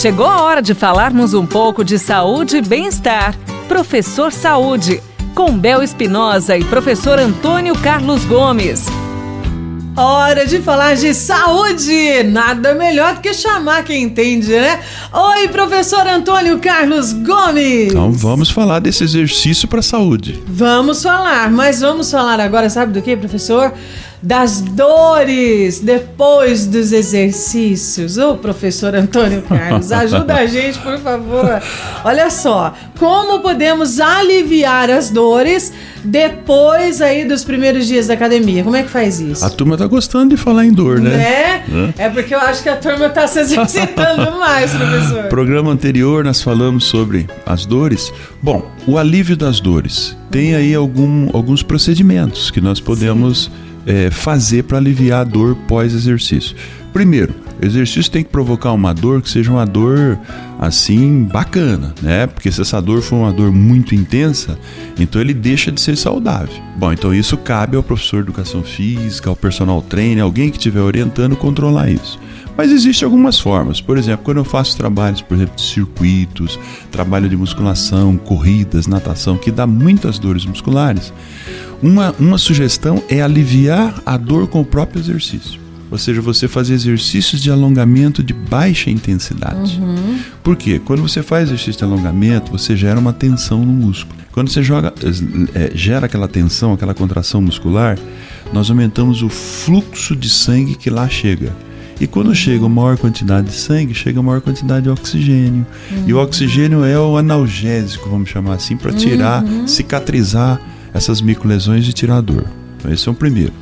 Chegou a hora de falarmos um pouco de saúde e bem-estar. Professor Saúde, com Bel Espinosa e professor Antônio Carlos Gomes. Hora de falar de saúde! Nada melhor do que chamar quem entende, né? Oi, professor Antônio Carlos Gomes! Então vamos falar desse exercício para a saúde. Vamos falar, mas vamos falar agora, sabe do que, professor? Das dores depois dos exercícios. Ô, professor Antônio Carlos, ajuda a gente, por favor. Olha só, como podemos aliviar as dores depois aí dos primeiros dias da academia? Como é que faz isso? A turma tá gostando de falar em dor, né? Né? É, é porque eu acho que a turma tá se exercitando mais, professor. Programa anterior nós falamos sobre as dores. Bom, o alívio das dores. Tem aí algum, alguns procedimentos que nós podemos Sim é, fazer para aliviar a dor pós-exercício? Primeiro, exercício tem que provocar uma dor que seja uma dor assim bacana, né? Porque se essa dor for uma dor muito intensa, então ele deixa de ser saudável. Bom, então isso cabe ao professor de educação física, ao personal trainer, alguém que estiver orientando controlar isso. Mas existem algumas formas. Por exemplo, quando eu faço trabalhos, por exemplo, de circuitos, trabalho de musculação, corridas, natação, que dá muitas dores musculares, uma, uma sugestão é aliviar a dor com o próprio exercício. Ou seja, você fazer exercícios de alongamento de baixa intensidade. Uhum. Por quê? Quando você faz exercício de alongamento, você gera uma tensão no músculo. Quando você joga, é, gera aquela tensão, aquela contração muscular, nós aumentamos o fluxo de sangue que lá chega. E quando chega uma maior quantidade de sangue, chega uma maior quantidade de oxigênio. Uhum. E o oxigênio é o analgésico, vamos chamar assim, para tirar, uhum. cicatrizar essas microlesões e tirar a dor. Então, esse é o primeiro.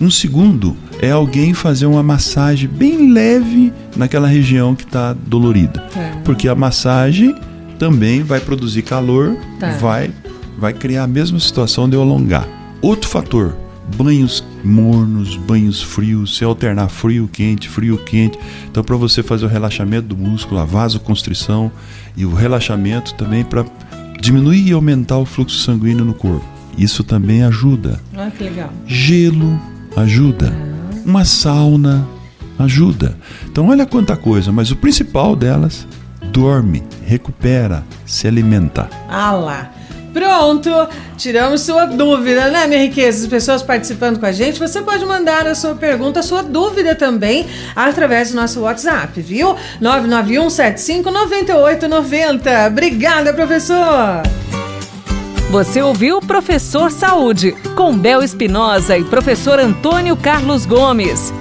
Um segundo é alguém fazer uma massagem bem leve naquela região que está dolorida. Tá. Porque a massagem também vai produzir calor, tá. vai, vai criar a mesma situação de eu alongar. Outro fator, banhos mornos, banhos frios, se alternar frio, quente, frio, quente. Então, para você fazer o relaxamento do músculo, a vasoconstrição e o relaxamento também para diminuir e aumentar o fluxo sanguíneo no corpo. Isso também ajuda. Ah, que legal. Gelo ajuda. Ah. Uma sauna ajuda. Então, olha quanta coisa, mas o principal delas, dorme, recupera, se alimenta. Ah lá. Pronto, tiramos sua dúvida, né, minha riqueza? As pessoas participando com a gente, você pode mandar a sua pergunta, a sua dúvida também, através do nosso WhatsApp, viu? 991759890. Obrigada, professor! Você ouviu Professor Saúde, com Bel Espinosa e professor Antônio Carlos Gomes.